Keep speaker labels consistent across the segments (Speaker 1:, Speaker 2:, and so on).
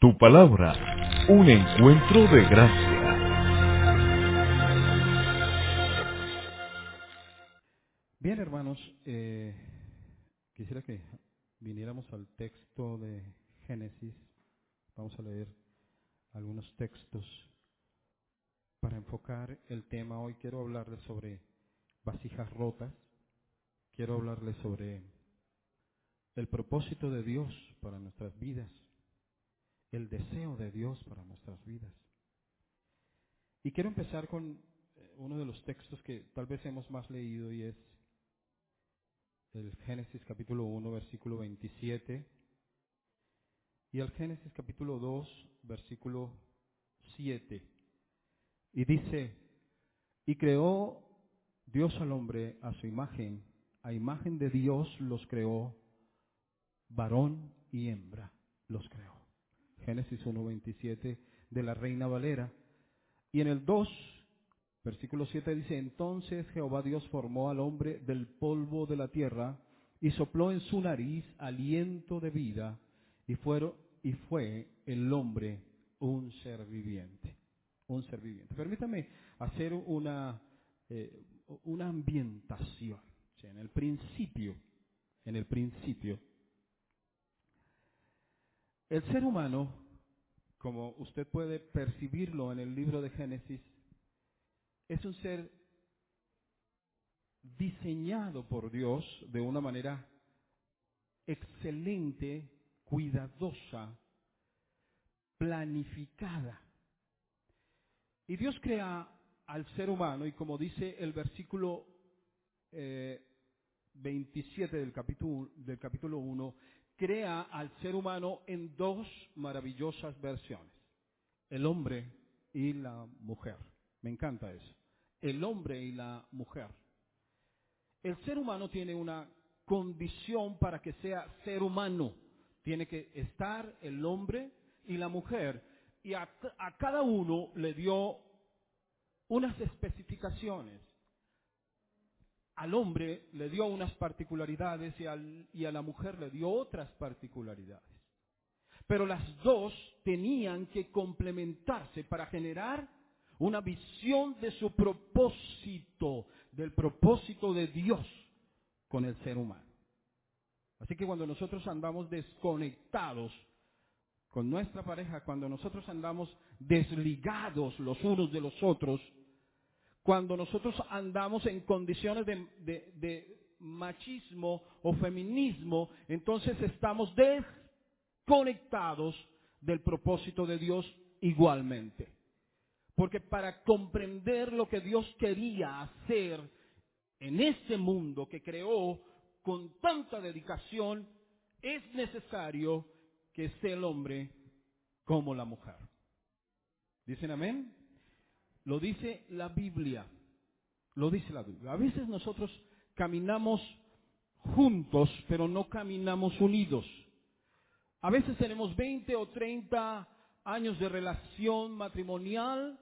Speaker 1: Tu palabra, un encuentro de gracia.
Speaker 2: Bien, hermanos, eh, quisiera que viniéramos al texto de Génesis. Vamos a leer algunos textos para enfocar el tema. Hoy quiero hablarles sobre vasijas rotas. Quiero hablarles sobre el propósito de Dios para nuestras vidas, el deseo de Dios para nuestras vidas. Y quiero empezar con eh, uno de los textos que tal vez hemos más leído y es el Génesis capítulo 1, versículo 27, y el Génesis capítulo 2, versículo 7. Y dice, y creó Dios al hombre a su imagen, a imagen de Dios los creó, varón y hembra los creó. Génesis 1, 27 de la Reina Valera. Y en el 2, Versículo 7 dice, entonces Jehová Dios formó al hombre del polvo de la tierra y sopló en su nariz aliento de vida y, fueron, y fue el hombre un ser viviente. Un ser viviente. Permítame hacer una, eh, una ambientación. En el principio, en el principio, el ser humano, como usted puede percibirlo en el libro de Génesis, es un ser diseñado por Dios de una manera excelente, cuidadosa, planificada. Y Dios crea al ser humano y como dice el versículo eh, 27 del capítulo, del capítulo 1, crea al ser humano en dos maravillosas versiones, el hombre y la mujer. Me encanta eso el hombre y la mujer. El ser humano tiene una condición para que sea ser humano. Tiene que estar el hombre y la mujer. Y a, cada uno le dio unas especificaciones. Al hombre le dio unas particularidades y, al, y a la mujer le dio otras particularidades. Pero las dos tenían que complementarse para generar una visión de su propósito, del propósito de Dios con el ser humano. Así que cuando nosotros andamos desconectados con nuestra pareja, cuando nosotros andamos desligados los unos de los otros, cuando nosotros andamos en condiciones de, machismo o feminismo, entonces estamos desconectados del propósito de Dios igualmente. Porque para comprender lo que Dios quería hacer en este mundo que creó con tanta dedicación, es necesario que esté el hombre como la mujer. ¿Dicen amén? Lo dice la Biblia. Lo dice la Biblia. A veces nosotros caminamos juntos, pero no caminamos unidos. A veces tenemos 20 o 30 años de relación matrimonial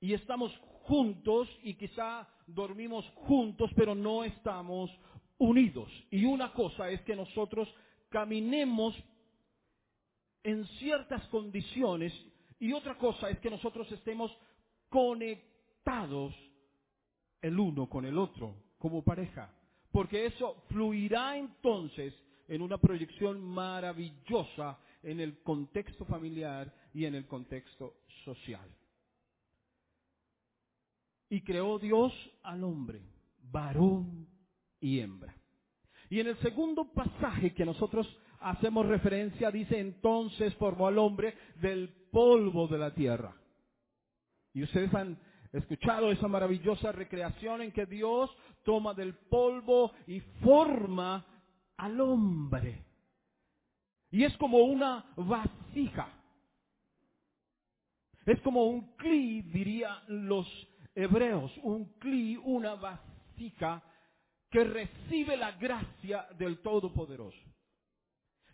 Speaker 2: y estamos juntos y quizá dormimos juntos, pero no estamos unidos. Y una cosa es que nosotros caminemos en ciertas condiciones y otra cosa es que nosotros estemos conectados el uno con el otro como pareja. Porque eso fluirá entonces en una proyección maravillosa en el contexto familiar y en el contexto social. Y creó Dios al hombre, varón y hembra. Y en el segundo pasaje que nosotros hacemos referencia, dice entonces formó al hombre del polvo de la tierra. Y ustedes han escuchado esa maravillosa recreación en que Dios toma del polvo y forma al hombre. Y es como una vasija. Es como un cli, dirían los hebreos, un cli, una vasija que recibe la gracia del Todopoderoso.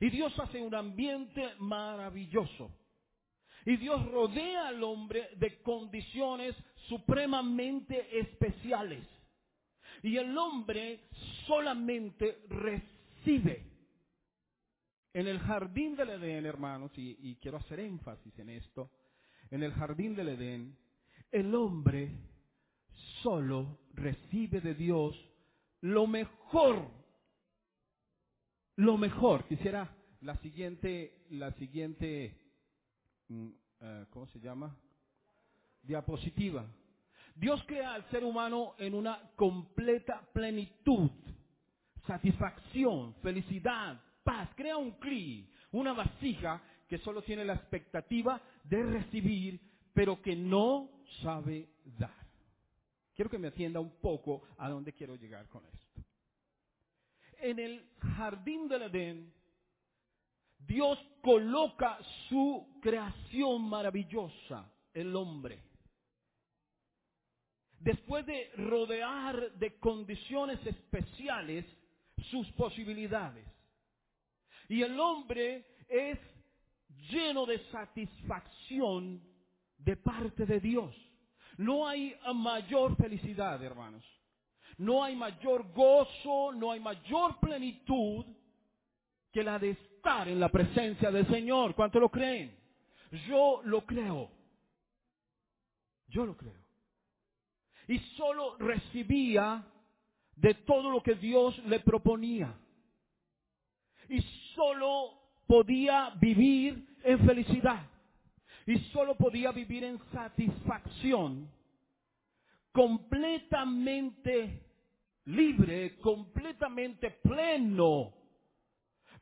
Speaker 2: Y Dios hace un ambiente maravilloso. Y Dios rodea al hombre de condiciones supremamente especiales. Y el hombre solamente recibe. En el jardín del Edén, hermanos, y, quiero hacer énfasis en esto, en el jardín del Edén, el hombre solo recibe de Dios lo mejor, lo mejor. Quisiera la siguiente, la siguiente, ¿cómo se llama? Diapositiva. Dios crea al ser humano en una completa plenitud, satisfacción, felicidad, paz. Crea un cli, una vasija que solo tiene la expectativa de recibir, pero que no sabe dar. Quiero que me atienda un poco a dónde quiero llegar con esto. En el jardín del Edén, Dios coloca su creación maravillosa, el hombre. Después de rodear de condiciones especiales sus posibilidades. Y el hombre es lleno de satisfacción de parte de Dios. No hay mayor felicidad, hermanos. No hay mayor gozo, no hay mayor plenitud que la de estar en la presencia del Señor. ¿Cuánto lo creen? Yo lo creo. Yo lo creo. Y solo recibía de todo lo que Dios le proponía. Y solo podía vivir en felicidad. Y solo podía vivir en satisfacción. Completamente libre, completamente pleno.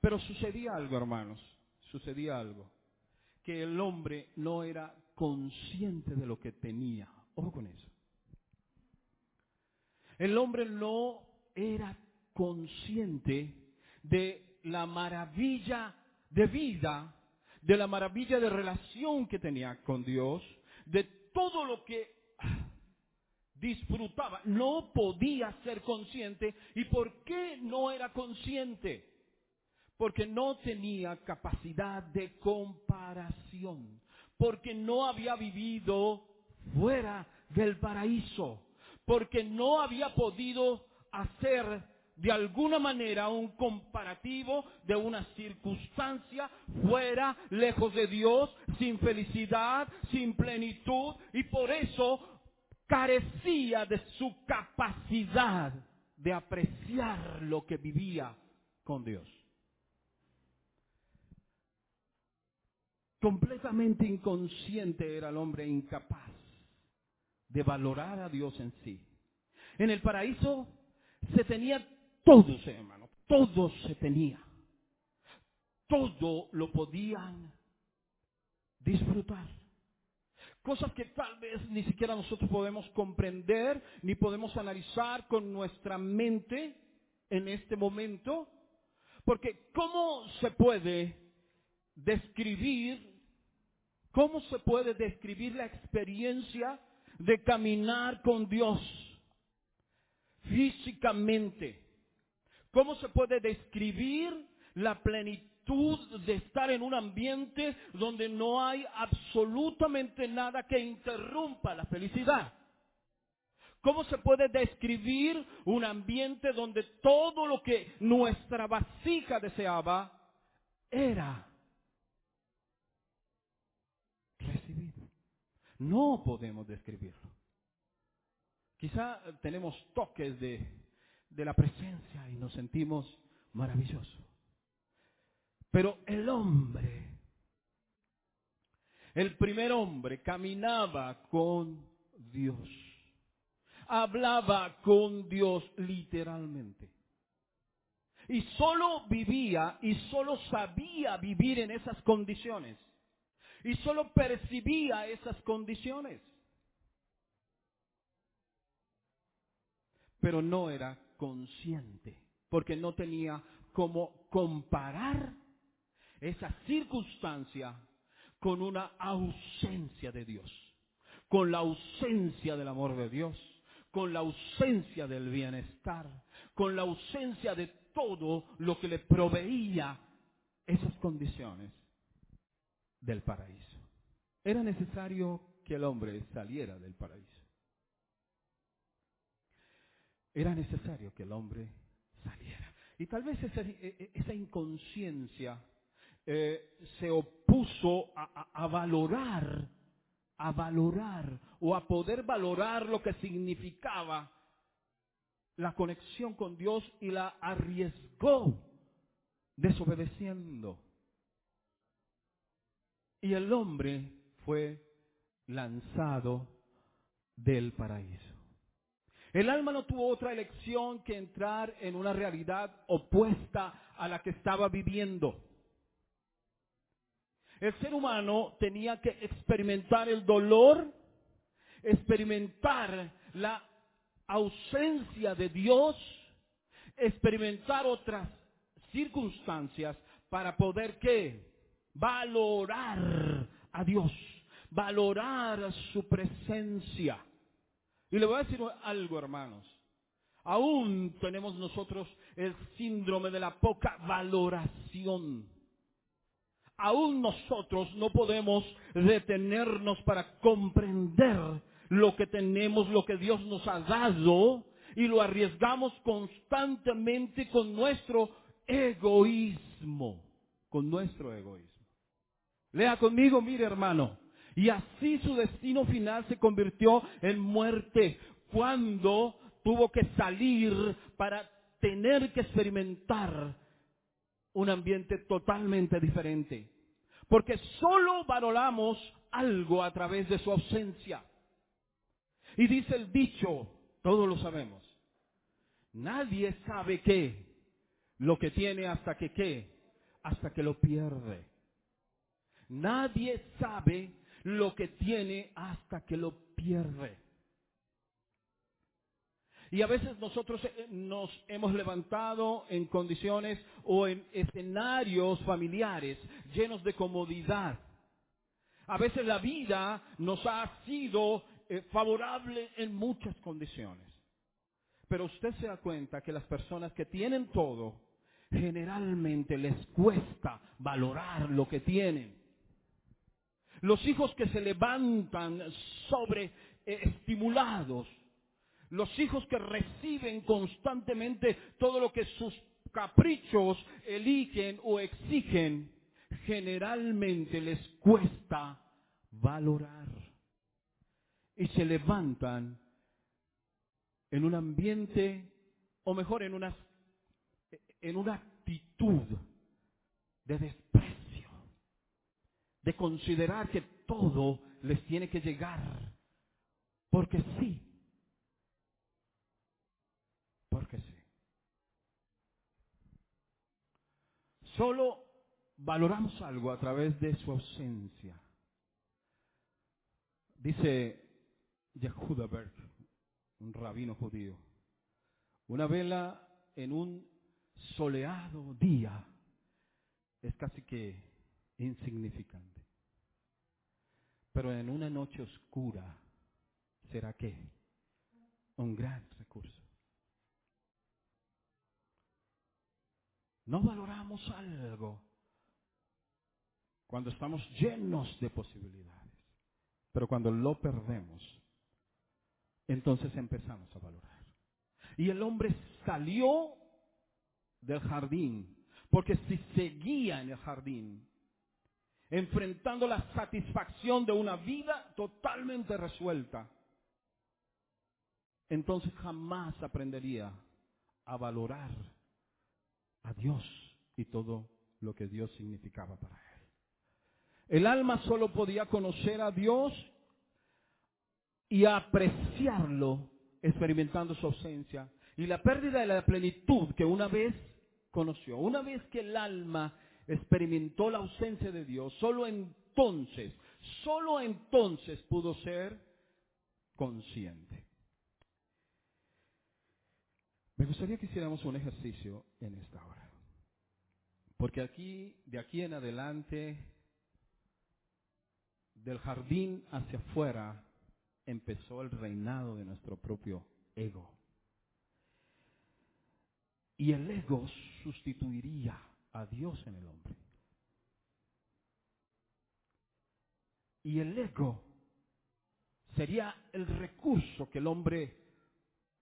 Speaker 2: Pero sucedía algo, hermanos. Sucedía algo. Que el hombre no era consciente de lo que tenía. Ojo con eso. El hombre no era consciente de la maravilla de vida, de la maravilla de relación que tenía con Dios, de todo lo que disfrutaba. No podía ser consciente. ¿Y por qué no era consciente? Porque no tenía capacidad de comparación. Porque no había vivido fuera del paraíso. Porque no había podido hacer de alguna manera un comparativo de una circunstancia fuera, lejos de Dios, sin felicidad, sin plenitud, y por eso carecía de su capacidad de apreciar lo que vivía con Dios. Completamente inconsciente era el hombre incapaz de valorar a Dios en sí. En el paraíso se tenía todo, hermano, todo se tenía. Todo lo podían disfrutar. Cosas que tal vez ni siquiera nosotros podemos comprender ni podemos analizar con nuestra mente en este momento. Porque ¿cómo se puede describir, cómo se puede describir la experiencia de caminar con Dios físicamente? ¿Cómo se puede describir la plenitud de estar en un ambiente donde no hay absolutamente nada que interrumpa la felicidad? ¿Cómo se puede describir un ambiente donde todo lo que nuestra vasija deseaba era No podemos describirlo. Quizá tenemos toques de, de la presencia y nos sentimos maravillosos. Pero el hombre, el primer hombre caminaba con Dios. Hablaba con Dios literalmente. Y solo vivía y solo sabía vivir en esas condiciones. Y solo percibía esas condiciones. Pero no era consciente, porque no tenía cómo comparar esa circunstancia con una ausencia de Dios, con la ausencia del amor de Dios, con la ausencia del bienestar, con la ausencia de todo lo que le proveía esas condiciones del paraíso. Era necesario que el hombre saliera del paraíso. Era necesario que el hombre saliera. Y tal vez esa, esa inconsciencia eh, se opuso a- a valorar, a valorar o a poder valorar lo que significaba la conexión con Dios y la arriesgó desobedeciendo. Y el hombre fue lanzado del paraíso. El alma no tuvo otra elección que entrar en una realidad opuesta a la que estaba viviendo. El ser humano tenía que experimentar el dolor, experimentar la ausencia de Dios, experimentar otras circunstancias para poder qué? Valorar a Dios, valorar su presencia. Y le voy a decir algo, hermanos. Aún tenemos nosotros el síndrome de la poca valoración. Aún nosotros no podemos detenernos para comprender lo que tenemos, lo que Dios nos ha dado, y lo arriesgamos constantemente con nuestro egoísmo. Con nuestro egoísmo. Lea conmigo, mire hermano. Y así su destino final se convirtió en muerte cuando tuvo que salir para tener que experimentar un ambiente totalmente diferente. Porque solo valoramos algo a través de su ausencia. Y dice el dicho, todos lo sabemos, nadie sabe qué, lo que tiene hasta que qué, hasta que lo pierde. Nadie sabe lo que tiene hasta que lo pierde. Y a veces nosotros eh, nos hemos levantado en condiciones o en escenarios familiares llenos de comodidad. A veces la vida nos ha sido eh, favorable en muchas condiciones. Pero usted se da cuenta que las personas que tienen todo, generalmente les cuesta valorar lo que tienen. Los hijos que se levantan sobre eh, estimulados, los hijos que reciben constantemente todo lo que sus caprichos eligen o exigen, generalmente les cuesta valorar. Y se levantan en un ambiente, o mejor, en una, en una actitud de desprecio, de considerar que todo les tiene que llegar, porque sí, porque sí. Solo valoramos algo a través de su ausencia. Dice Yehuda Berg, un rabino judío, una vela en un soleado día es casi que insignificante. Pero en una noche oscura será que un gran recurso. No valoramos algo cuando estamos llenos de posibilidades, pero cuando lo perdemos, entonces empezamos a valorar. Y el hombre salió del jardín, porque si seguía en el jardín, enfrentando la satisfacción de una vida totalmente resuelta, entonces jamás aprendería a valorar a Dios y todo lo que Dios significaba para él. El alma solo podía conocer a Dios y apreciarlo experimentando su ausencia y la pérdida de la plenitud que una vez conoció. Una vez que el alma experimentó la ausencia de Dios, solo entonces, solo entonces pudo ser consciente. Me gustaría que hiciéramos un ejercicio en esta hora. Porque aquí, de aquí en adelante, del jardín hacia afuera, empezó el reinado de nuestro propio ego. Y el ego sustituiría a Dios en el hombre. Y el ego sería el recurso que el hombre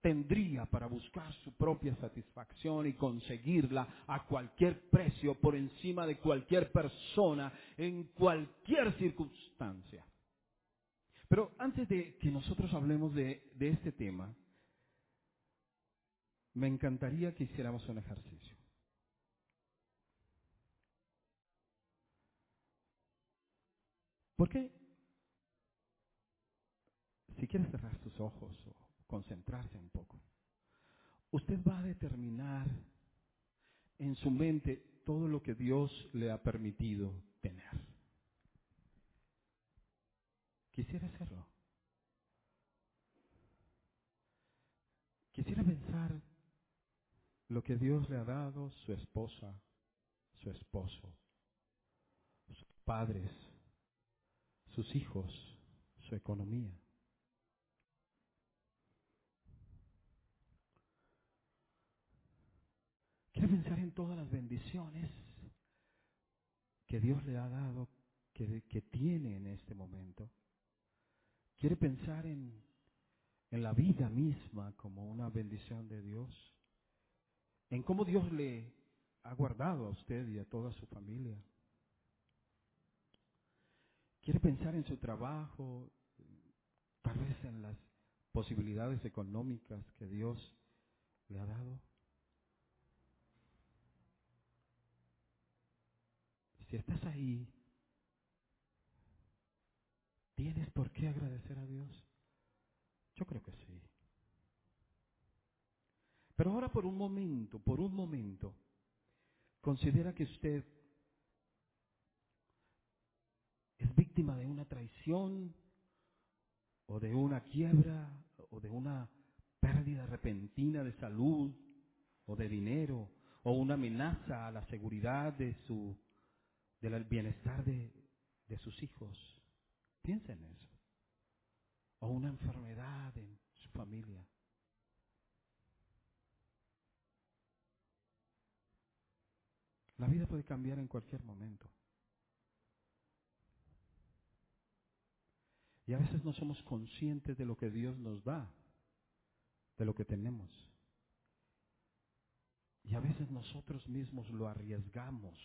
Speaker 2: tendría para buscar su propia satisfacción y conseguirla a cualquier precio, por encima de cualquier persona, en cualquier circunstancia. Pero antes de que nosotros hablemos de, de este tema, me encantaría que hiciéramos un ejercicio. ¿Por qué? Si quiere cerrar sus ojos o concentrarse un poco, usted va a determinar en su mente todo lo que Dios le ha permitido tener. Quisiera hacerlo. Quisiera pensar lo que Dios le ha dado, su esposa, su esposo, sus padres, sus hijos, su economía. Quiere pensar en todas las bendiciones que Dios le ha dado, que, tiene en este momento. Quiere pensar en, en la vida misma como una bendición de Dios. En cómo Dios le ha guardado a usted y a toda su familia. Quiere pensar en su trabajo, tal vez en las posibilidades económicas que Dios le ha dado. Si estás ahí, ¿tienes por qué agradecer a Dios? Yo creo que sí. Pero ahora por un momento, por un momento, considera que usted es de una traición o de una quiebra o de una pérdida repentina de salud o de dinero o una amenaza a la seguridad de su del bienestar de, de sus hijos. Piensa en eso. O una enfermedad en su familia. La vida puede cambiar en cualquier momento. Y a veces no somos conscientes de lo que Dios nos da, de lo que tenemos. Y a veces nosotros mismos lo arriesgamos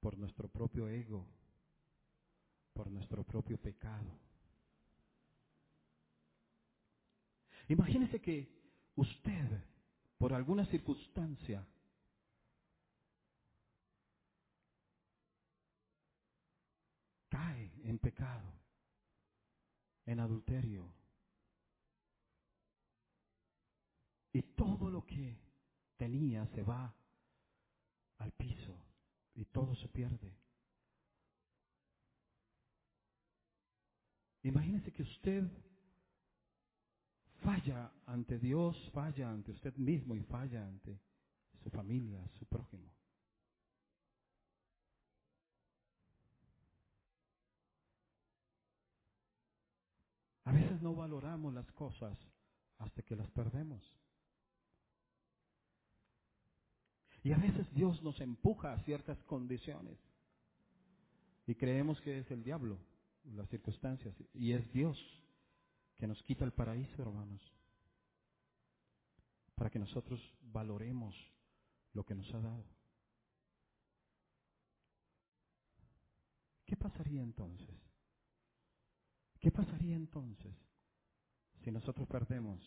Speaker 2: por nuestro propio ego, por nuestro propio pecado. Imagínese que usted, por alguna circunstancia, cae en pecado, en adulterio, y todo lo que tenía se va al piso y todo se pierde. Imagínese que usted falla ante Dios, falla ante usted mismo y falla ante su familia, su prójimo. A veces no valoramos las cosas hasta que las perdemos. Y a veces Dios nos empuja a ciertas condiciones. Y creemos que es el diablo, las circunstancias. Y es Dios que nos quita el paraíso, hermanos. Para que nosotros valoremos lo que nos ha dado. ¿Qué pasaría entonces? ¿Qué pasaría entonces si nosotros perdemos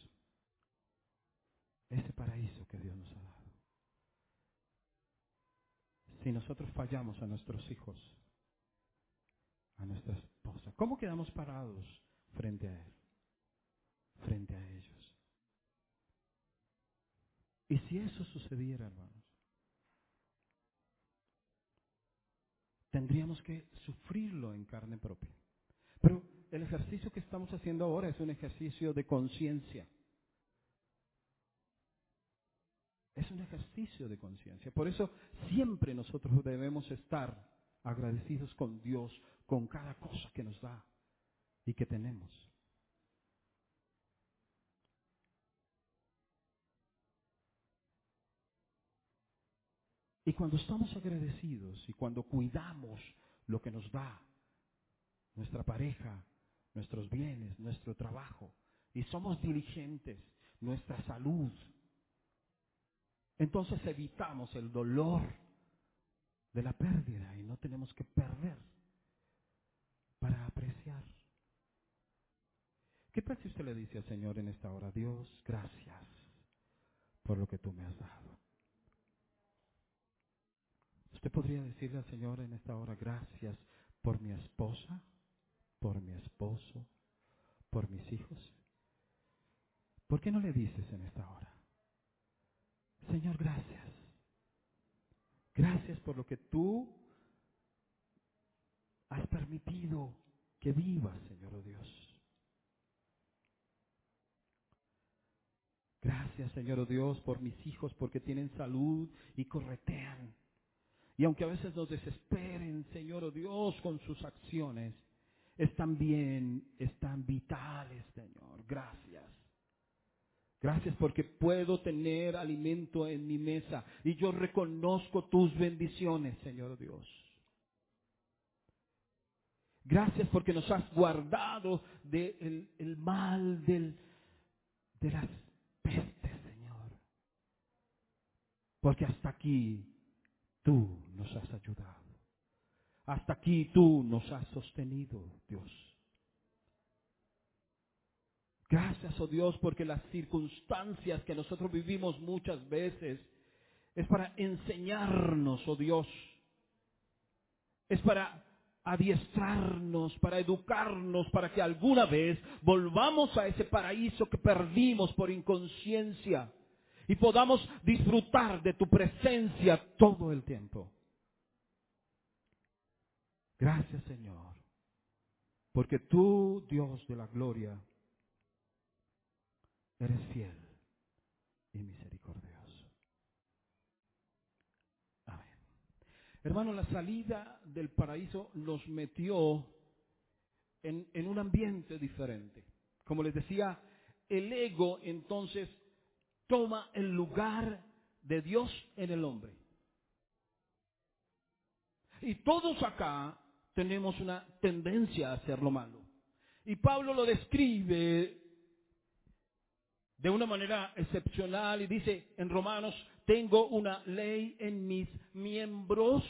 Speaker 2: ese paraíso que Dios nos ha dado? Si nosotros fallamos a nuestros hijos, a nuestra esposa, ¿cómo quedamos parados frente a Él? Frente a ellos. Y si eso sucediera, hermanos, tendríamos que sufrirlo en carne propia. Pero el ejercicio que estamos haciendo ahora es un ejercicio de conciencia. Es un ejercicio de conciencia. Por eso siempre nosotros debemos estar agradecidos con Dios, con cada cosa que nos da y que tenemos. Y cuando estamos agradecidos y cuando cuidamos lo que nos da nuestra pareja, nuestros bienes, nuestro trabajo, y somos diligentes, nuestra salud. Entonces evitamos el dolor de la pérdida y no tenemos que perder para apreciar. ¿Qué tal si usted le dice al Señor en esta hora, Dios, gracias por lo que tú me has dado? Usted podría decirle al Señor en esta hora, gracias por mi esposa, por mi esposo, por mis hijos. ¿Por qué no le dices en esta hora, Señor, gracias? Gracias por lo que tú has permitido que vivas, Señor oh Dios. Gracias, Señor oh Dios, por mis hijos, porque tienen salud y corretean. Y aunque a veces nos desesperen, Señor oh Dios, con sus acciones, están bien, están vitales, Señor. Gracias. Gracias porque puedo tener alimento en mi mesa y yo reconozco tus bendiciones, Señor Dios. Gracias porque nos has guardado del el mal, de las peste, Señor. Porque hasta aquí tú nos has ayudado. Hasta aquí tú nos has sostenido, Dios. Gracias, oh Dios, porque las circunstancias que nosotros vivimos muchas veces es para enseñarnos, oh Dios. Es para adiestrarnos, para educarnos, para que alguna vez volvamos a ese paraíso que perdimos por inconsciencia y podamos disfrutar de tu presencia todo el tiempo. Gracias Señor, porque tú, Dios de la gloria, eres fiel y misericordioso. Hermano, la salida del paraíso nos metió en, un ambiente diferente. Como les decía, el ego entonces toma el lugar de Dios en el hombre. Y todos acá tenemos una tendencia a hacer lo malo. Y Pablo lo describe de una manera excepcional y dice en Romanos, tengo una ley en mis miembros,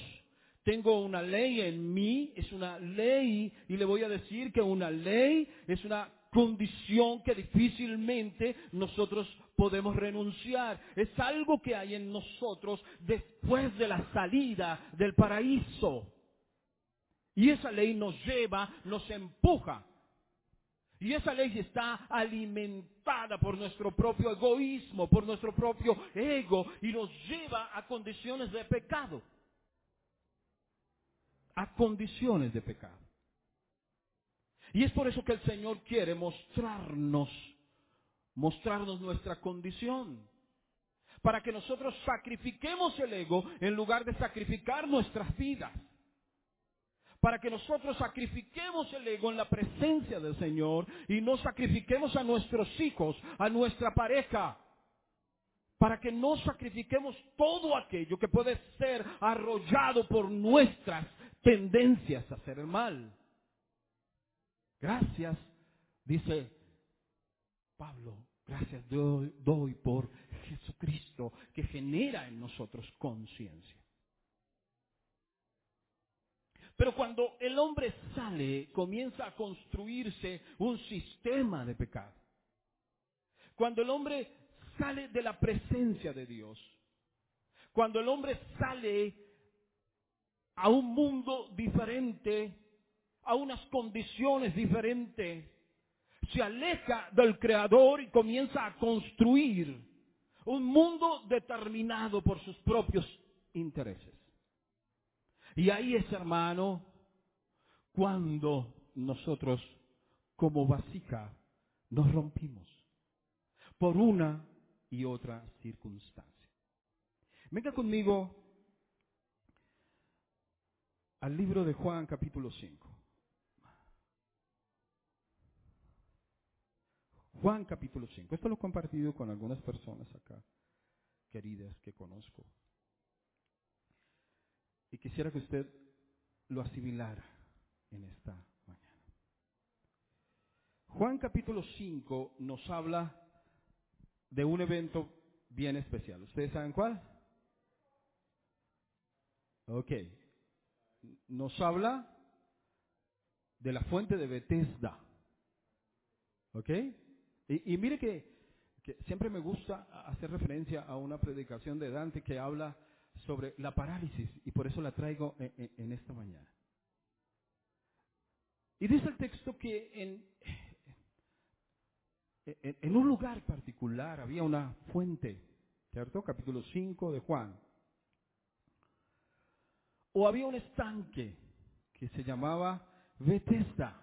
Speaker 2: tengo una ley en mí, es una ley, y le voy a decir que una ley es una condición que difícilmente nosotros podemos renunciar. Es algo que hay en nosotros después de la salida del paraíso. Y esa ley nos lleva, nos empuja y esa ley está alimentada por nuestro propio egoísmo, por nuestro propio ego y nos lleva a condiciones de pecado. A condiciones de pecado. Y es por eso que el Señor quiere mostrarnos, mostrarnos nuestra condición. Para que nosotros sacrifiquemos el ego en lugar de sacrificar nuestras vidas para que nosotros sacrifiquemos el ego en la presencia del Señor y no sacrifiquemos a nuestros hijos, a nuestra pareja, para que no sacrifiquemos todo aquello que puede ser arrollado por nuestras tendencias a hacer el mal. Gracias, dice Pablo, gracias doy, doy por Jesucristo que genera en nosotros conciencia. Pero cuando el hombre sale, comienza a construirse un sistema de pecado. Cuando el hombre sale de la presencia de Dios, cuando el hombre sale a un mundo diferente, a unas condiciones diferentes, se aleja del Creador y comienza a construir un mundo determinado por sus propios intereses. Y ahí es, hermano, cuando nosotros como vasija nos rompimos por una y otra circunstancia. Venga conmigo al libro de Juan capítulo 5. Juan capítulo 5. Esto lo he compartido con algunas personas acá, queridas, que conozco. Y quisiera que usted lo asimilara en esta mañana. Juan capítulo 5 nos habla de un evento bien especial. ¿Ustedes saben cuál? Ok. Nos habla de la fuente de Bethesda. ¿Ok? Y, mire que, siempre me gusta hacer referencia a una predicación de Dante que habla sobre la parálisis y por eso la traigo en, esta mañana. Y dice el texto que en, en, en, un lugar particular había una fuente, ¿cierto? Capítulo 5 de Juan. O había un estanque que se llamaba Bethesda.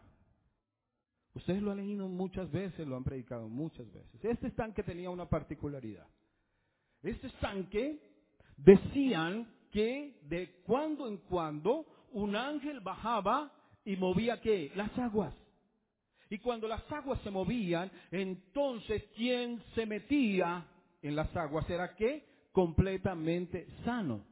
Speaker 2: Ustedes lo han leído muchas veces, lo han predicado muchas veces. Este estanque tenía una particularidad. Este estanque decían que de cuando en cuando un ángel bajaba y movía qué? Las aguas. Y cuando las aguas se movían, entonces quien se metía en las aguas era qué? Completamente sano.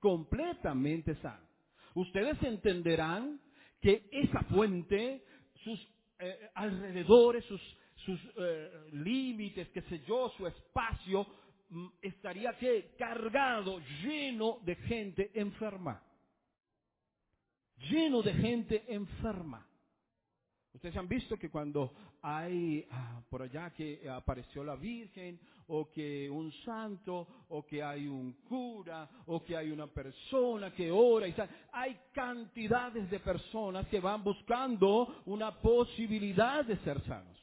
Speaker 2: Completamente sano. Ustedes entenderán que esa fuente, sus eh, alrededores, sus, sus eh, límites, qué sé yo, su espacio, estaría que cargado, lleno de gente enferma. Lleno de gente enferma. Ustedes han visto que cuando hay ah, por allá que apareció la Virgen, o que un santo, o que hay un cura, o que hay una persona que ora, y hay cantidades de personas que van buscando una posibilidad de ser sanos.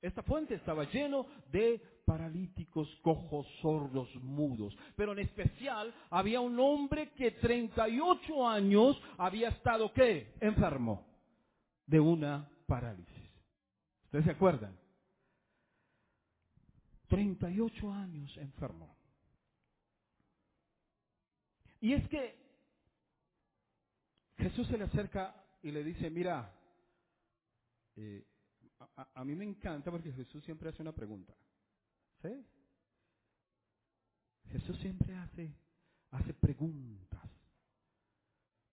Speaker 2: Esta fuente estaba lleno de paralíticos, cojos, sordos, mudos. Pero en especial había un hombre que 38 años había estado, ¿qué? Enfermo de una parálisis. ¿Ustedes se acuerdan? 38 años enfermo. Y es que Jesús se le acerca y le dice, mira, eh, a, a, mí me encanta porque Jesús siempre hace una pregunta. ¿Sí? Jesús siempre hace, hace preguntas.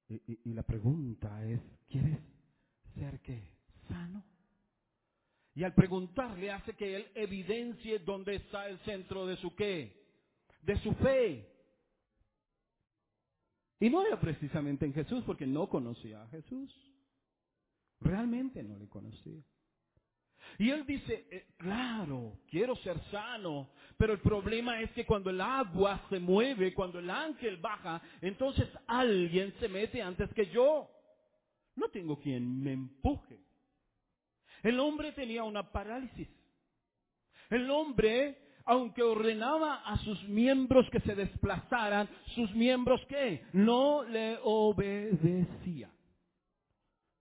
Speaker 2: Y, y, la pregunta es, ¿quieres ser qué? Sano. Y al preguntarle hace que él evidencie dónde está el centro de su qué, de su fe. Y no era precisamente en Jesús porque no conocía a Jesús. Realmente no le conocía. Y él dice, eh, claro, quiero ser sano, pero el problema es que cuando el agua se mueve, cuando el ángel baja, entonces alguien se mete antes que yo. No tengo quien me empuje. El hombre tenía una parálisis. El hombre, aunque ordenaba a sus miembros que se desplazaran, sus miembros qué? No le obedecían.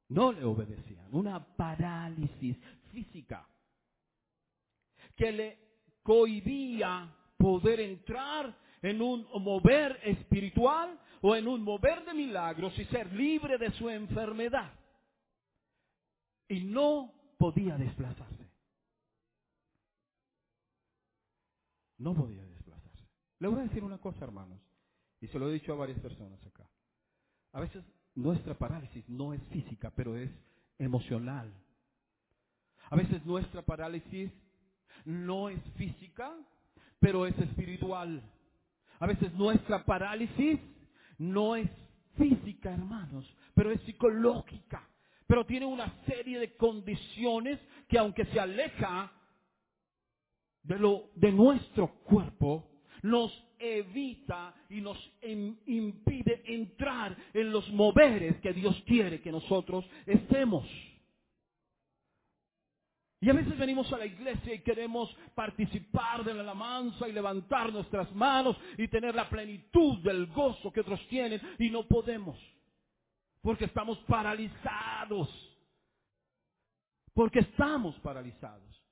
Speaker 2: No le obedecían. Una parálisis física que le cohibía poder entrar en un mover espiritual o en un mover de milagros y ser libre de su enfermedad. Y no podía desplazarse. No podía desplazarse. Le voy a decir una cosa, hermanos, y se lo he dicho a varias personas acá. A veces nuestra parálisis no es física, pero es emocional. A veces nuestra parálisis no es física, pero es espiritual. A veces nuestra parálisis no es física, hermanos, pero es psicológica pero tiene una serie de condiciones que aunque se aleja de lo de nuestro cuerpo, nos evita y nos impide entrar en los moveres que Dios quiere que nosotros estemos. Y a veces venimos a la iglesia y queremos participar de la alabanza y levantar nuestras manos y tener la plenitud del gozo que otros tienen y no podemos. Porque estamos paralizados. Porque estamos paralizados.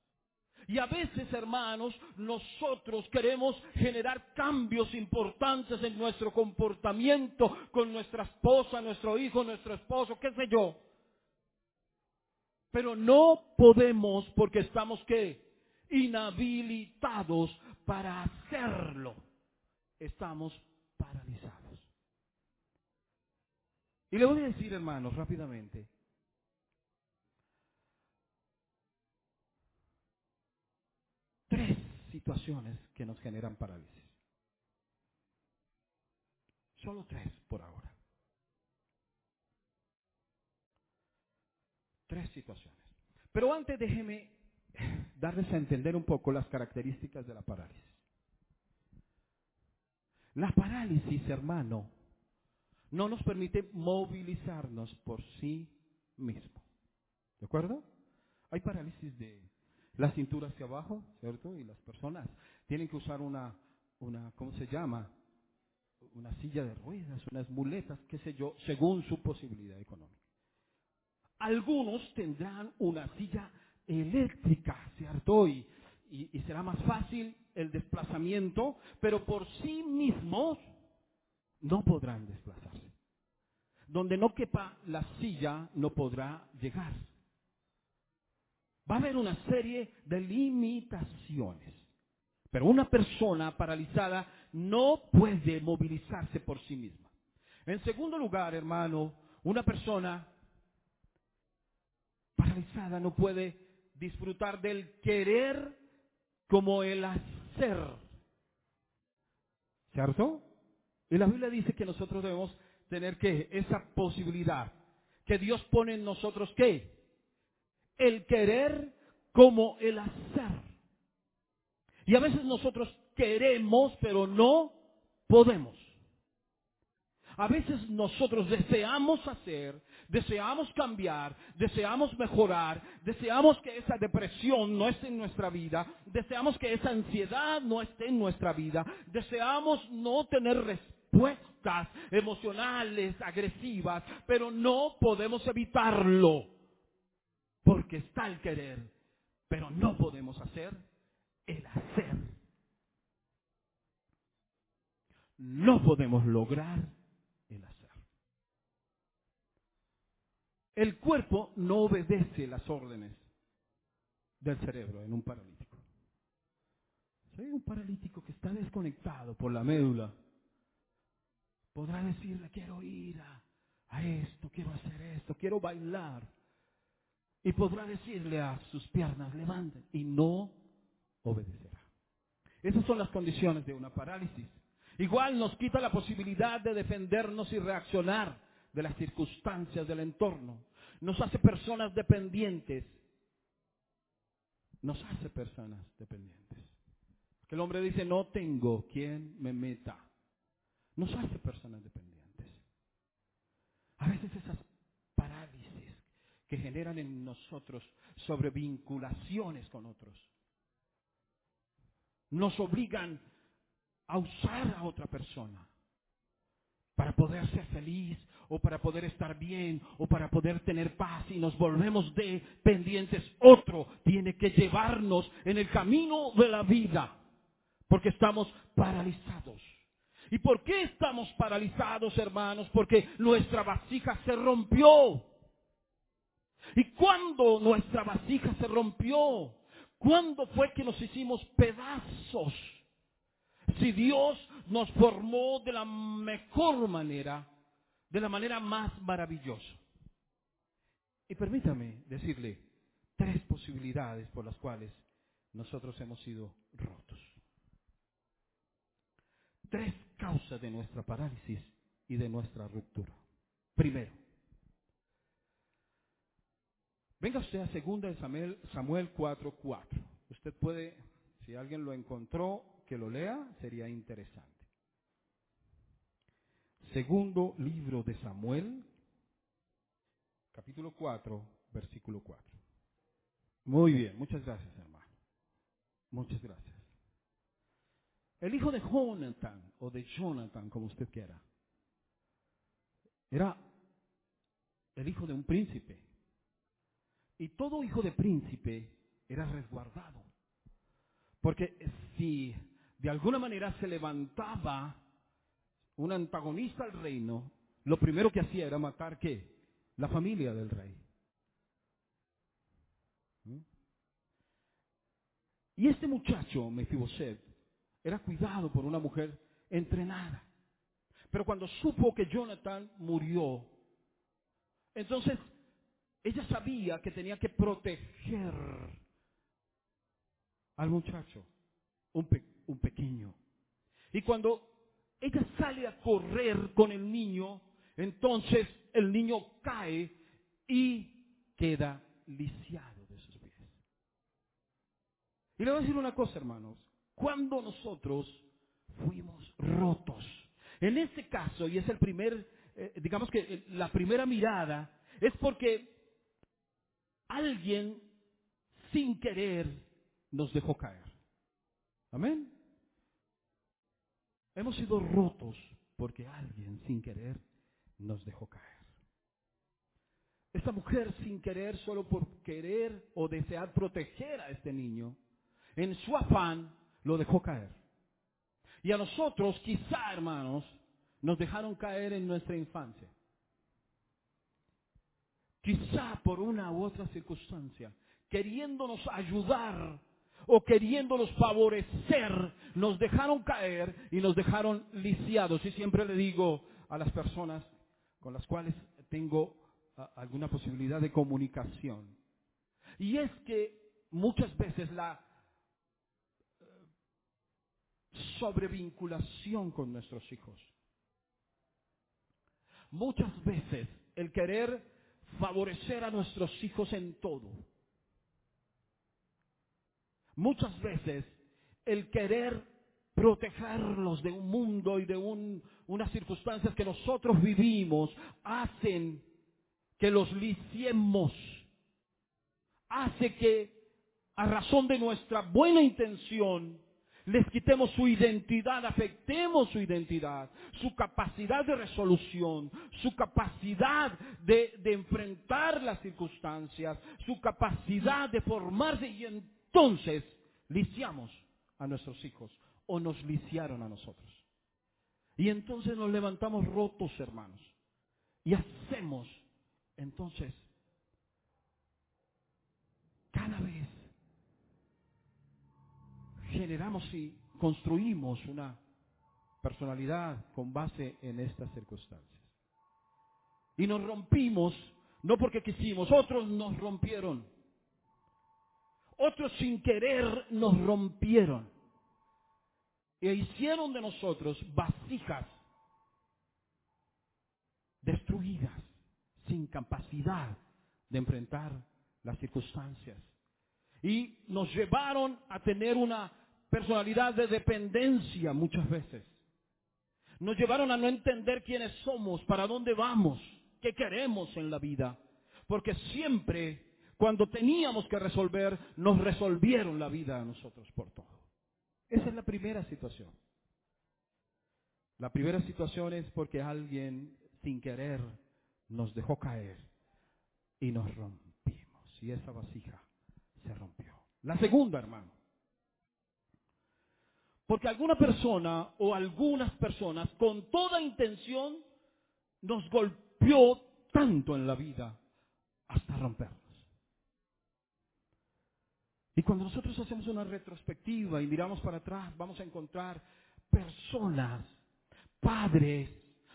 Speaker 2: Y a veces, hermanos, nosotros queremos generar cambios importantes en nuestro comportamiento con nuestra esposa, nuestro hijo, nuestro esposo, qué sé yo. Pero no podemos porque estamos qué? Inhabilitados para hacerlo. Estamos paralizados. Y le voy a decir, hermanos, rápidamente. Tres situaciones que nos generan parálisis. Solo tres por ahora. Tres situaciones. Pero antes déjeme darles a entender un poco las características de la parálisis. La parálisis, hermano, no nos permite movilizarnos por sí mismo. ¿De acuerdo? Hay parálisis de la cintura hacia abajo, ¿cierto? Y las personas tienen que usar una, una ¿cómo se llama? Una silla de ruedas, unas muletas, qué sé yo, según su posibilidad económica. Algunos tendrán una silla eléctrica, ¿cierto? Y, y, será más fácil el desplazamiento, pero por sí mismos no podrán desplazarse. Donde no quepa la silla, no podrá llegar. Va a haber una serie de limitaciones. Pero una persona paralizada no puede movilizarse por sí misma. En segundo lugar, hermano, una persona no puede disfrutar del querer como el hacer. ¿Cierto? Y la Biblia dice que nosotros debemos tener que esa posibilidad que Dios pone en nosotros qué? El querer como el hacer. Y a veces nosotros queremos, pero no podemos. A veces nosotros deseamos hacer, deseamos cambiar, deseamos mejorar, deseamos que esa depresión no esté en nuestra vida, deseamos que esa ansiedad no esté en nuestra vida, deseamos no tener respuestas emocionales, agresivas, pero no podemos evitarlo, porque está el querer, pero no podemos hacer el hacer. No podemos lograr el hacer. El cuerpo no obedece las órdenes del cerebro en un paralítico. Si hay un paralítico que está desconectado por la médula, podrá decirle, quiero ir a, esto, quiero hacer esto, quiero bailar. Y podrá decirle a sus piernas, levanten, y no obedecerá. Esas son las condiciones de una parálisis. Igual nos quita la posibilidad de defendernos y reaccionar de las circunstancias del entorno. Nos hace personas dependientes. Nos hace personas dependientes. Que el hombre dice, no tengo quien me meta. Nos hace personas dependientes. A veces esas parálisis que generan en nosotros sobre vinculaciones con otros nos obligan a usar a otra persona para poder ser feliz o para poder estar bien o para poder tener paz y nos volvemos dependientes. Otro tiene que llevarnos en el camino de la vida porque estamos paralizados. ¿Y por qué estamos paralizados, hermanos? Porque nuestra vasija se rompió. ¿Y cuándo nuestra vasija se rompió? ¿Cuándo fue que nos hicimos pedazos? Si Dios nos formó de la mejor manera, de la manera más maravillosa. Y permítame decirle tres posibilidades por las cuales nosotros hemos sido rotos. Tres causas de nuestra parálisis y de nuestra ruptura. Primero, venga usted a 2 Samuel, Samuel 4:4. Usted puede, si alguien lo encontró, que lo lea, sería interesante. Segundo libro de Samuel, capítulo 4, versículo 4. Muy bien, muchas gracias, hermano. Muchas gracias. El hijo de Jonathan, o de Jonathan, como usted quiera, era el hijo de un príncipe. Y todo hijo de príncipe era resguardado. Porque si de alguna manera se levantaba un antagonista al reino, lo primero que hacía era matar qué? La familia del rey. ¿Mm? Y este muchacho, Mefiboset, era cuidado por una mujer entrenada. Pero cuando supo que Jonathan murió, entonces ella sabía que tenía que proteger al muchacho. un, pe- un pequeño. Y cuando ella sale a correr con el niño, entonces el niño cae y queda lisiado de sus pies. Y le voy a decir una cosa, hermanos. Cuando nosotros fuimos rotos, en este caso, y es el primer, eh, digamos que eh, la primera mirada, es porque alguien sin querer nos dejó caer. Amén. Hemos sido rotos porque alguien sin querer nos dejó caer. Esta mujer sin querer, solo por querer o desear proteger a este niño, en su afán lo dejó caer. Y a nosotros, quizá hermanos, nos dejaron caer en nuestra infancia. Quizá por una u otra circunstancia, queriéndonos ayudar o queriéndonos favorecer, nos dejaron caer y nos dejaron lisiados. Y siempre le digo a las personas con las cuales tengo ah, alguna posibilidad de comunicación, y es que muchas veces la eh, sobrevinculación con nuestros hijos, muchas veces el querer favorecer a nuestros hijos en todo, muchas veces el querer protegerlos de un mundo y de un- unas circunstancias que nosotros vivimos hacen que los lisiemos, hace que a razón de nuestra buena intención les quitemos su identidad, afectemos su identidad, su capacidad de resolución, su capacidad de, de enfrentar las circunstancias, su capacidad de formarse y entonces lisiamos a nuestros hijos o nos lisiaron a nosotros. Y entonces nos levantamos rotos, hermanos, y hacemos entonces cada vez generamos y construimos una personalidad con base en estas circunstancias. Y nos rompimos, no porque quisimos, otros nos rompieron. Otros sin querer nos rompieron. E hicieron de nosotros vasijas destruidas, sin capacidad de enfrentar las circunstancias. Y nos llevaron a tener una personalidad de dependencia muchas veces. Nos llevaron a no entender quiénes somos, para dónde vamos, qué queremos en la vida. Porque siempre, cuando teníamos que resolver, nos resolvieron la vida a nosotros por todo. Esa es la primera situación. La primera situación es porque alguien sin querer nos dejó caer y nos rompimos. Y esa vasija se rompió. La segunda, hermano. Porque alguna persona o algunas personas con toda intención nos golpeó tanto en la vida hasta rompernos. Y cuando nosotros hacemos una retrospectiva y miramos para atrás, vamos a encontrar personas, padres,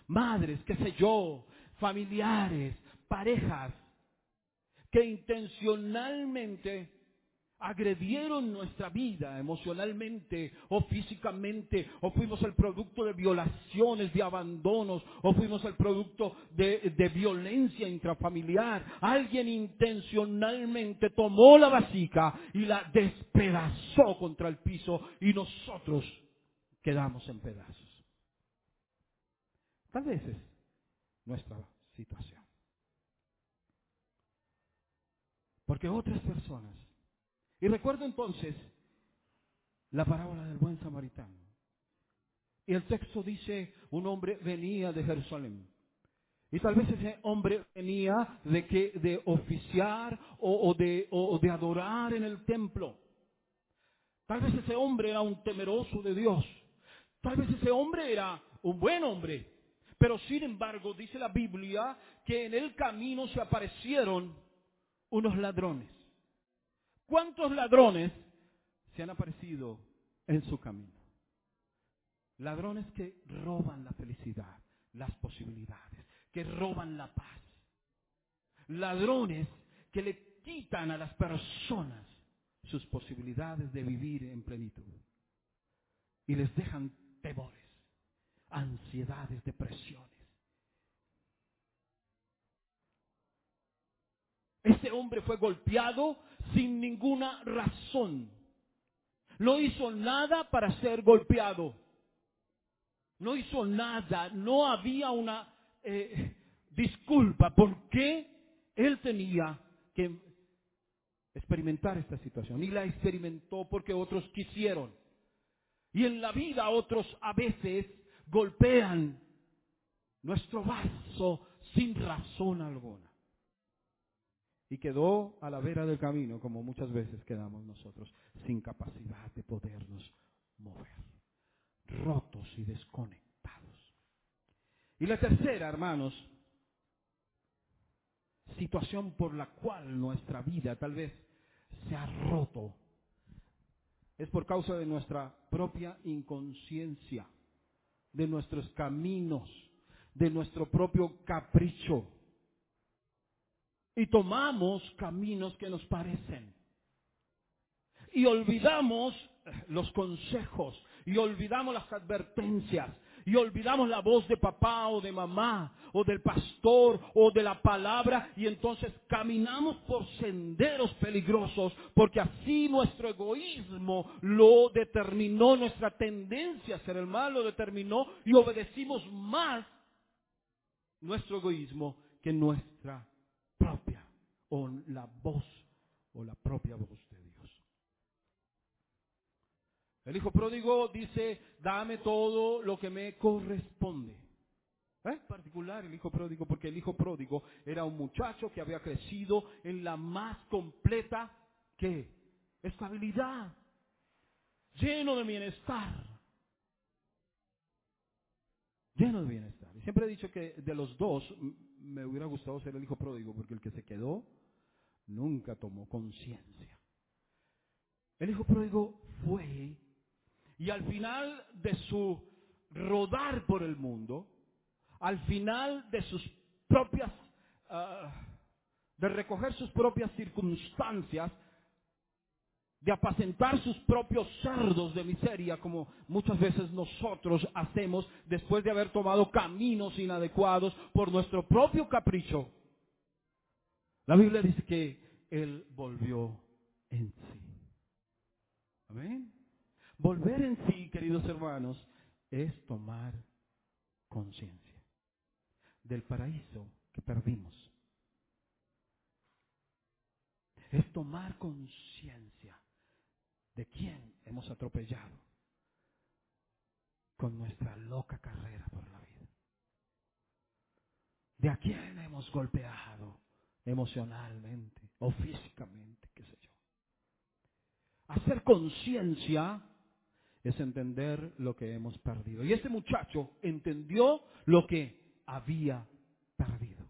Speaker 2: madres, qué sé yo, familiares, parejas, que intencionalmente agredieron nuestra vida emocionalmente o físicamente, o fuimos el producto de violaciones, de abandonos, o fuimos el producto de, violencia intrafamiliar. Alguien intencionalmente tomó la vasija y la despedazó contra el piso y nosotros quedamos en pedazos. Tal vez es nuestra situación. Porque otras personas y recuerdo entonces la parábola del buen samaritano. Y el texto dice, un hombre venía de Jerusalén. Y tal vez ese hombre venía de que de oficiar o, de, o de adorar en el templo. Tal vez ese hombre era un temeroso de Dios. Tal vez ese hombre era un buen hombre. Pero sin embargo, dice la Biblia que en el camino se aparecieron unos ladrones. ¿Cuántos ladrones se han aparecido en su camino? Ladrones que roban la felicidad, las posibilidades, que roban la paz. Ladrones que le quitan a las personas sus posibilidades de vivir en plenitud. y les dejan temores, ansiedades, depresiones. Este hombre fue golpeado sin ninguna razón. No hizo nada para ser golpeado. No hizo nada. No había una eh, disculpa. ¿Por qué él tenía que experimentar esta situación? Y la experimentó porque otros quisieron. Y en la vida otros a veces golpean nuestro vaso sin razón alguna y quedó a la vera del camino, como muchas veces quedamos nosotros, sin capacidad de podernos mover, rotos y desconectados. Y la tercera, hermanos, situación por la cual nuestra vida tal vez se ha roto, es por causa de nuestra propia inconsciencia, de nuestros caminos, de nuestro propio capricho y tomamos caminos que nos parecen. Y olvidamos los consejos, y olvidamos las advertencias, y olvidamos la voz de papá o de mamá, o del pastor, o de la palabra, y entonces caminamos por senderos peligrosos, porque así nuestro egoísmo lo determinó, nuestra tendencia a ser el mal lo determinó, y obedecimos más nuestro egoísmo que nuestra propia o la voz o la propia voz de Dios. El hijo pródigo dice, dame todo lo que me corresponde. ¿Eh? particular el hijo pródigo, porque el hijo pródigo era un muchacho que había crecido en la más completa que estabilidad, lleno de bienestar, lleno de bienestar. Y siempre he dicho que de los dos me hubiera gustado ser el hijo pródigo, porque el que se quedó nunca tomó conciencia. El hijo pródigo fue y al final de su rodar por el mundo, al final de sus propias, ah, de recoger sus propias circunstancias, de apacentar sus propios cerdos de miseria, como muchas veces nosotros hacemos después de haber tomado caminos inadecuados por nuestro propio capricho. La Biblia dice que Él volvió en sí. Amén. Volver en sí, queridos hermanos, es tomar conciencia del paraíso que perdimos. Es tomar conciencia de quién hemos atropellado con nuestra loca carrera por la vida. De a quién hemos golpeado emocionalmente o físicamente, qué sé yo. Hacer conciencia es entender lo que hemos perdido. Y este muchacho entendió lo que había perdido.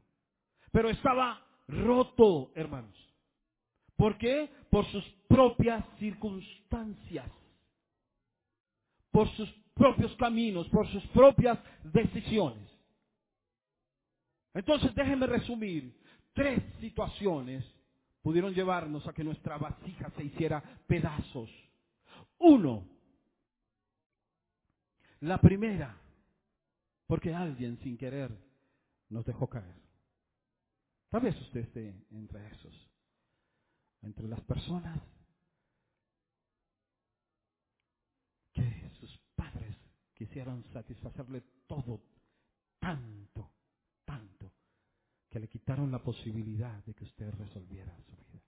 Speaker 2: Pero estaba roto, hermanos. ¿Por qué? Por sus propias circunstancias, por sus propios caminos, por sus propias decisiones. Entonces déjenme resumir. Tres situaciones pudieron llevarnos a que nuestra vasija se hiciera pedazos. Uno, la primera, porque alguien sin querer nos dejó caer. Tal vez usted esté entre esos, entre las personas que sus padres quisieron satisfacerle todo, tanto, tanto, que le quitaron la posibilidad de que usted resolviera su vida.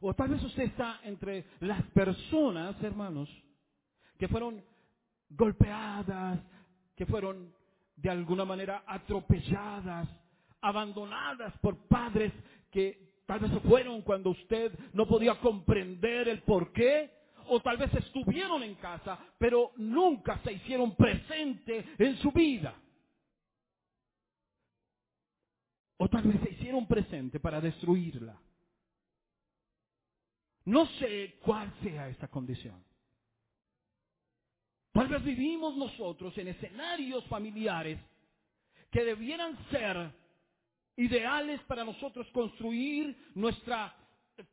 Speaker 2: O tal vez usted está entre las personas, hermanos, que fueron golpeadas, que fueron de alguna manera atropelladas, abandonadas por padres que tal vez fueron cuando usted no podía comprender el por qué, o tal vez estuvieron en casa, pero nunca se hicieron presente en su vida. O tal vez se hicieron presente para destruirla. No sé cuál sea esa condición. Tal vez vivimos nosotros en escenarios familiares que debieran ser ideales para nosotros construir nuestra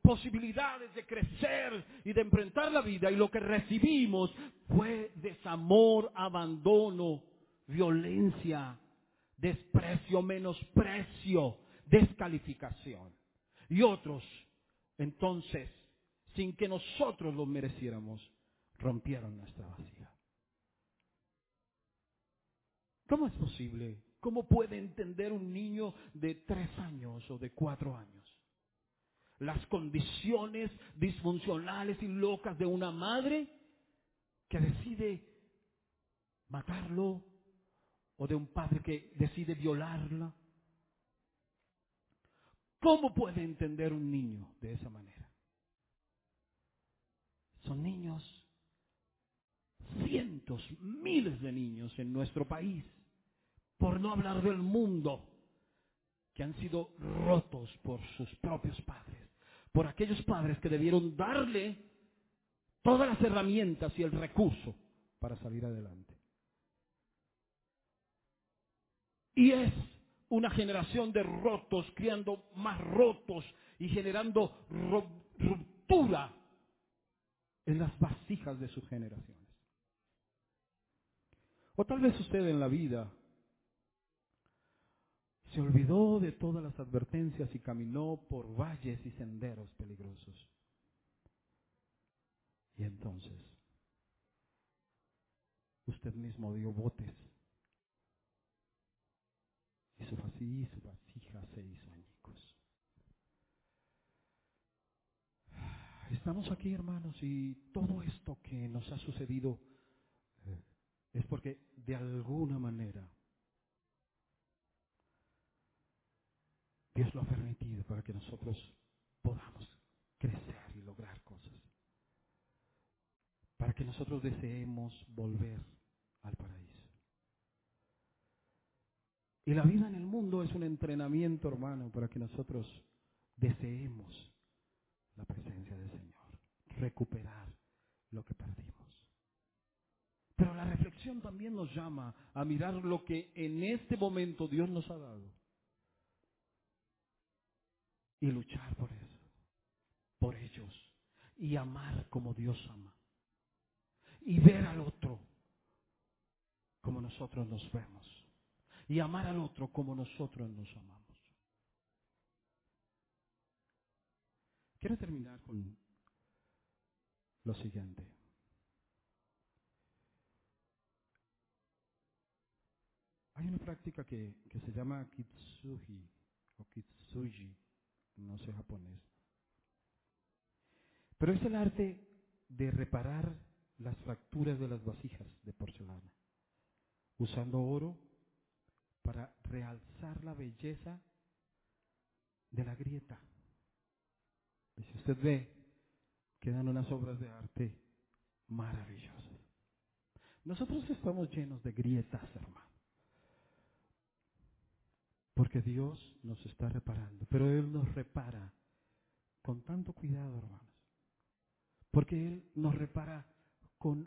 Speaker 2: posibilidades de crecer y de enfrentar la vida y lo que recibimos fue desamor, abandono, violencia, desprecio, menosprecio, descalificación. Y otros, entonces, sin que nosotros lo mereciéramos, rompieron nuestra vacía. ¿Cómo es posible? ¿Cómo puede entender un niño de tres años o de cuatro años? Las condiciones disfuncionales y locas de una madre que decide matarlo o de un padre que decide violarla. ¿Cómo puede entender un niño de esa manera? Son niños, cientos, miles de niños en nuestro país, por no hablar del mundo, que han sido rotos por sus propios padres, por aquellos padres que debieron darle todas las herramientas y el recurso para salir adelante. Y es una generación de rotos, criando más rotos y generando ruptura en las vasijas de sus generaciones. O tal vez usted en la vida se olvidó de todas las advertencias y caminó por valles y senderos peligrosos. Y entonces usted mismo dio botes y su, vasija se hizo. Estamos aquí, hermanos, y todo esto que nos ha sucedido eh, es porque de alguna manera Dios lo ha permitido para que nosotros podamos crecer y lograr cosas. Para que nosotros deseemos volver al paraíso. Y la vida en el mundo es un entrenamiento, hermano, para que nosotros deseemos la presencia del Señor, recuperar lo que perdimos. Pero la reflexión también nos llama a mirar lo que en este momento Dios nos ha dado y luchar por eso, por ellos, y amar como Dios ama, y ver al otro como nosotros nos vemos y amar al otro como nosotros nos amamos. Quiero terminar con lo siguiente. Hay una práctica que, que se llama kitsuji o kitsuji, no sé japonés. Pero es el arte de reparar las fracturas de las vasijas de porcelana, usando oro para realzar la belleza de la grieta. Y si usted ve, quedan unas obras de arte maravillosas. Nosotros estamos llenos de grietas, hermano. Porque Dios nos está reparando. Pero Él nos repara con tanto cuidado, hermanos. Porque Él nos repara con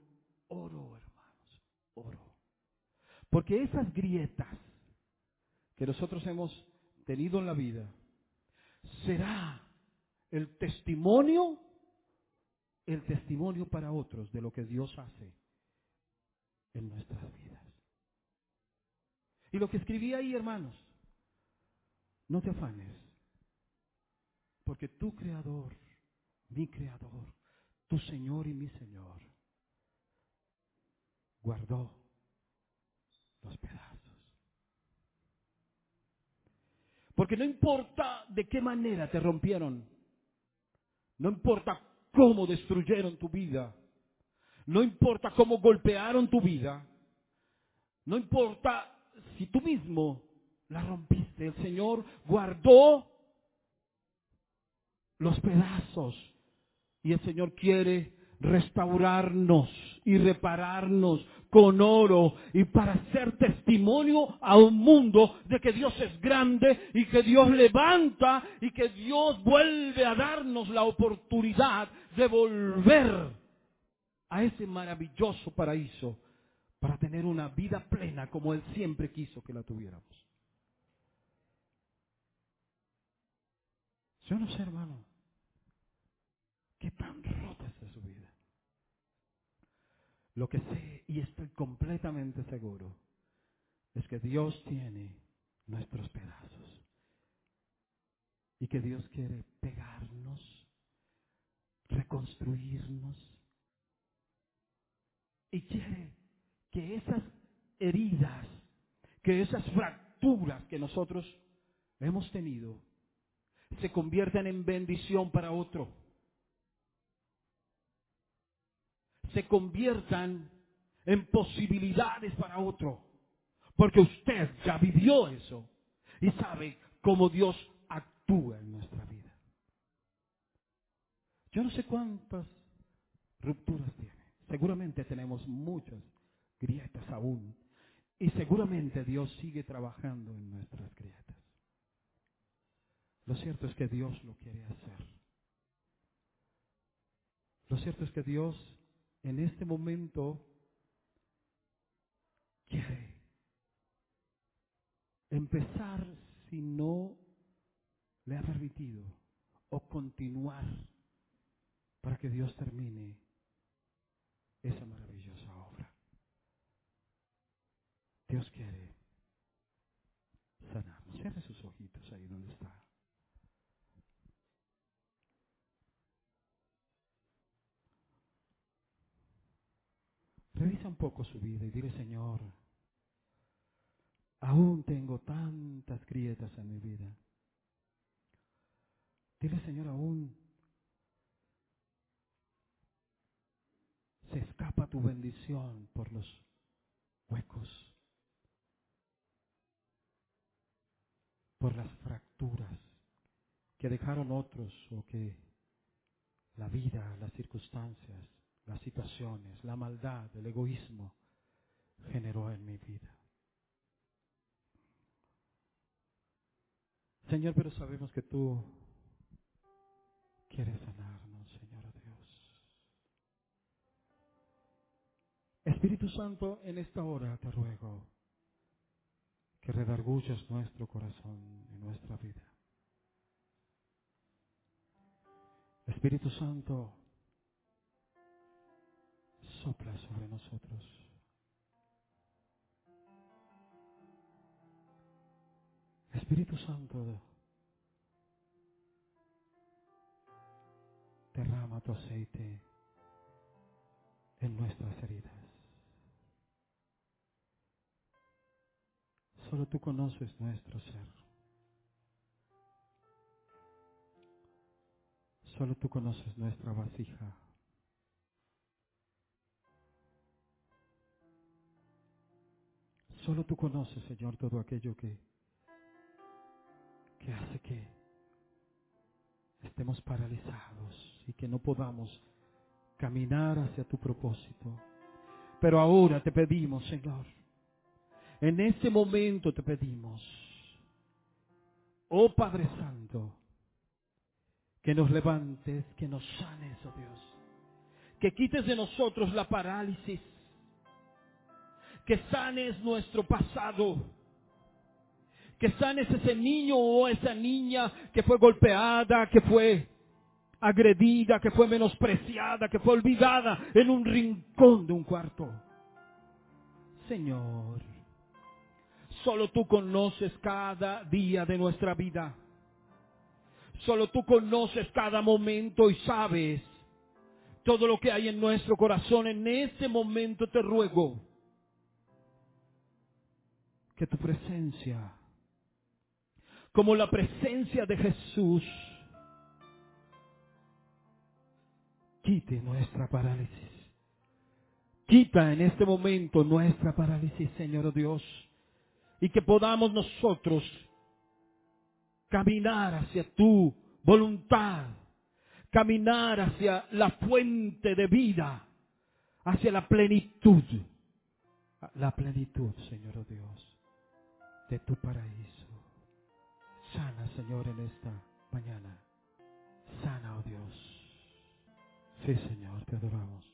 Speaker 2: oro, hermanos. Oro. Porque esas grietas que nosotros hemos tenido en la vida será el testimonio, el testimonio para otros de lo que Dios hace en nuestras vidas. Y lo que escribí ahí, hermanos, no te afanes, porque tu creador, mi creador, tu Señor y mi Señor, guardó los pedazos. Porque no importa de qué manera te rompieron, no importa cómo destruyeron tu vida, no importa cómo golpearon tu vida, no importa si tú mismo la rompiste, el Señor guardó los pedazos y el Señor quiere restaurarnos y repararnos con oro y para ser testimonio a un mundo de que Dios es grande y que Dios levanta y que Dios vuelve a darnos la oportunidad de volver a ese maravilloso paraíso para tener una vida plena como Él siempre quiso que la tuviéramos. Yo no sé, hermano, qué tan rota está su vida. Lo que sé y estoy completamente seguro es que Dios tiene nuestros pedazos y que Dios quiere pegarnos, reconstruirnos y quiere que esas heridas, que esas fracturas que nosotros hemos tenido, se conviertan en bendición para otro. Se conviertan en posibilidades para otro. Porque usted ya vivió eso y sabe cómo Dios actúa en nuestra vida. Yo no sé cuántas rupturas tiene. Seguramente tenemos muchas grietas aún. Y seguramente Dios sigue trabajando en nuestras grietas. Lo cierto es que Dios lo quiere hacer. Lo cierto es que Dios en este momento quiere empezar si no le ha permitido o continuar para que Dios termine esa maravillosa obra. Dios quiere sanarnos. Cierre sus Revisa un poco su vida y dile, Señor, aún tengo tantas grietas en mi vida. Dile, Señor, aún se escapa tu bendición por los huecos, por las fracturas que dejaron otros o que la vida, las circunstancias, las situaciones, la maldad, el egoísmo generó en mi vida. Señor, pero sabemos que tú quieres sanarnos, Señor Dios. Espíritu Santo, en esta hora te ruego que redargulles nuestro corazón y nuestra vida. Espíritu Santo, sopla sobre nosotros. Espíritu Santo, derrama tu aceite en nuestras heridas. Solo tú conoces nuestro ser. Solo tú conoces nuestra vasija. Solo tú conoces, Señor, todo aquello que, que hace que estemos paralizados y que no podamos caminar hacia tu propósito. Pero ahora te pedimos, Señor, en este momento te pedimos, oh Padre Santo, que nos levantes, que nos sanes, oh Dios, que quites de nosotros la parálisis, que sanes nuestro pasado, que sanes ese niño o esa niña que fue golpeada, que fue agredida, que fue menospreciada, que fue olvidada en un rincón de un cuarto. Señor, solo tú conoces cada día de nuestra vida. Solo tú conoces cada momento y sabes todo lo que hay en nuestro corazón. En este momento te ruego tu presencia, como la presencia de Jesús, quite nuestra parálisis. Quita en este momento nuestra parálisis, Señor Dios, y que podamos nosotros caminar hacia tu voluntad, caminar hacia la fuente de vida, hacia la plenitud, la plenitud, Señor Dios, de tu paraíso. Sana, Señor, en esta mañana. Sana, oh Dios. Sí, Señor, te adoramos.